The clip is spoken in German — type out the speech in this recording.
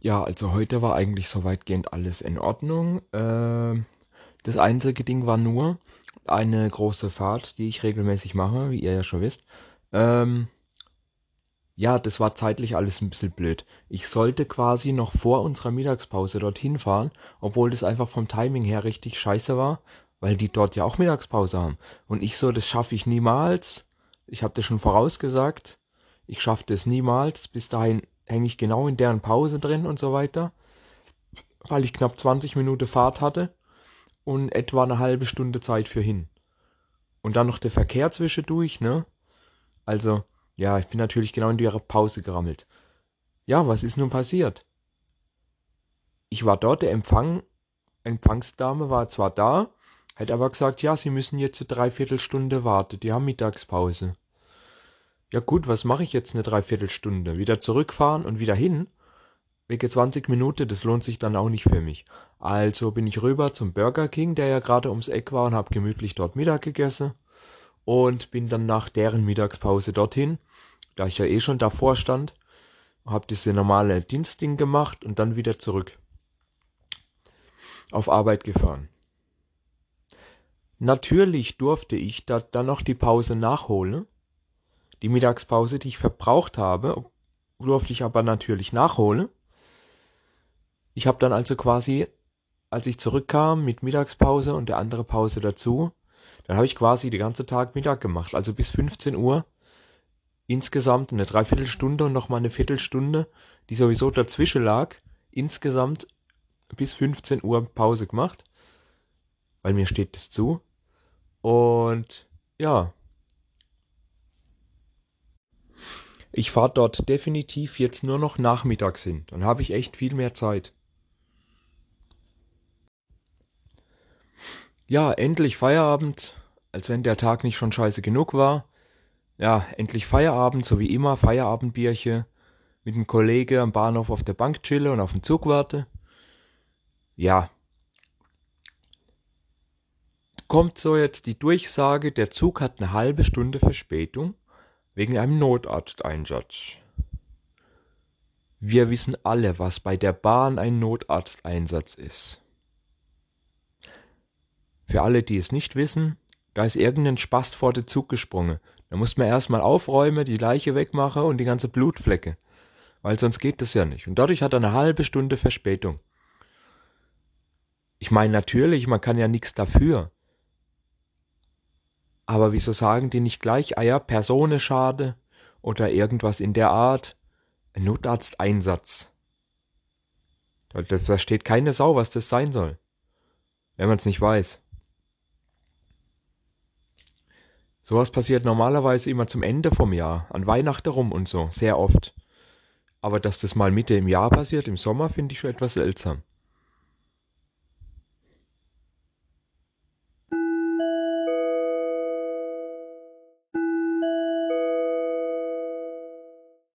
Ja, also heute war eigentlich so weitgehend alles in Ordnung. Ähm, das einzige Ding war nur eine große Fahrt, die ich regelmäßig mache, wie ihr ja schon wisst. Ähm, ja, das war zeitlich alles ein bisschen blöd. Ich sollte quasi noch vor unserer Mittagspause dorthin fahren, obwohl das einfach vom Timing her richtig scheiße war, weil die dort ja auch Mittagspause haben. Und ich so, das schaffe ich niemals. Ich habe das schon vorausgesagt. Ich schaffe das niemals. Bis dahin hänge ich genau in deren Pause drin und so weiter, weil ich knapp 20 Minuten Fahrt hatte und etwa eine halbe Stunde Zeit für hin. Und dann noch der Verkehr zwischendurch, ne? Also, ja, ich bin natürlich genau in ihre Pause gerammelt. Ja, was ist nun passiert? Ich war dort, der Empfang, Empfangsdame war zwar da, hat aber gesagt, ja, sie müssen jetzt eine Dreiviertelstunde warten, die haben Mittagspause. Ja gut, was mache ich jetzt eine Dreiviertelstunde? Wieder zurückfahren und wieder hin? Wege 20 Minuten, das lohnt sich dann auch nicht für mich. Also bin ich rüber zum Burger King, der ja gerade ums Eck war und habe gemütlich dort Mittag gegessen und bin dann nach deren Mittagspause dorthin, da ich ja eh schon davor stand, habe diese normale Dienstding gemacht und dann wieder zurück auf Arbeit gefahren. Natürlich durfte ich da dann noch die Pause nachholen, die Mittagspause, die ich verbraucht habe, durfte ich aber natürlich nachholen. Ich habe dann also quasi, als ich zurückkam mit Mittagspause und der andere Pause dazu, dann habe ich quasi den ganzen Tag Mittag gemacht, also bis 15 Uhr. Insgesamt eine Dreiviertelstunde und nochmal eine Viertelstunde, die sowieso dazwischen lag. Insgesamt bis 15 Uhr Pause gemacht, weil mir steht das zu. Und ja, Ich fahre dort definitiv jetzt nur noch nachmittags hin. Dann habe ich echt viel mehr Zeit. Ja, endlich Feierabend, als wenn der Tag nicht schon scheiße genug war. Ja, endlich Feierabend, so wie immer, Feierabendbierchen, mit einem Kollege am Bahnhof auf der Bank chille und auf den Zug warte. Ja. Kommt so jetzt die Durchsage, der Zug hat eine halbe Stunde Verspätung wegen einem Notarzteinsatz. Wir wissen alle, was bei der Bahn ein Notarzteinsatz ist. Für alle, die es nicht wissen, da ist irgendein Spast vor den Zug gesprungen. Da muss man erstmal aufräumen, die Leiche wegmachen und die ganze Blutflecke. Weil sonst geht das ja nicht. Und dadurch hat er eine halbe Stunde Verspätung. Ich meine natürlich, man kann ja nichts dafür. Aber wieso sagen die nicht gleich, ah ja, Personenschade oder irgendwas in der Art? Ein Notarzteinsatz. Da, da steht keine Sau, was das sein soll. Wenn man es nicht weiß. Sowas passiert normalerweise immer zum Ende vom Jahr, an Weihnachten rum und so, sehr oft. Aber dass das mal Mitte im Jahr passiert, im Sommer, finde ich schon etwas seltsam.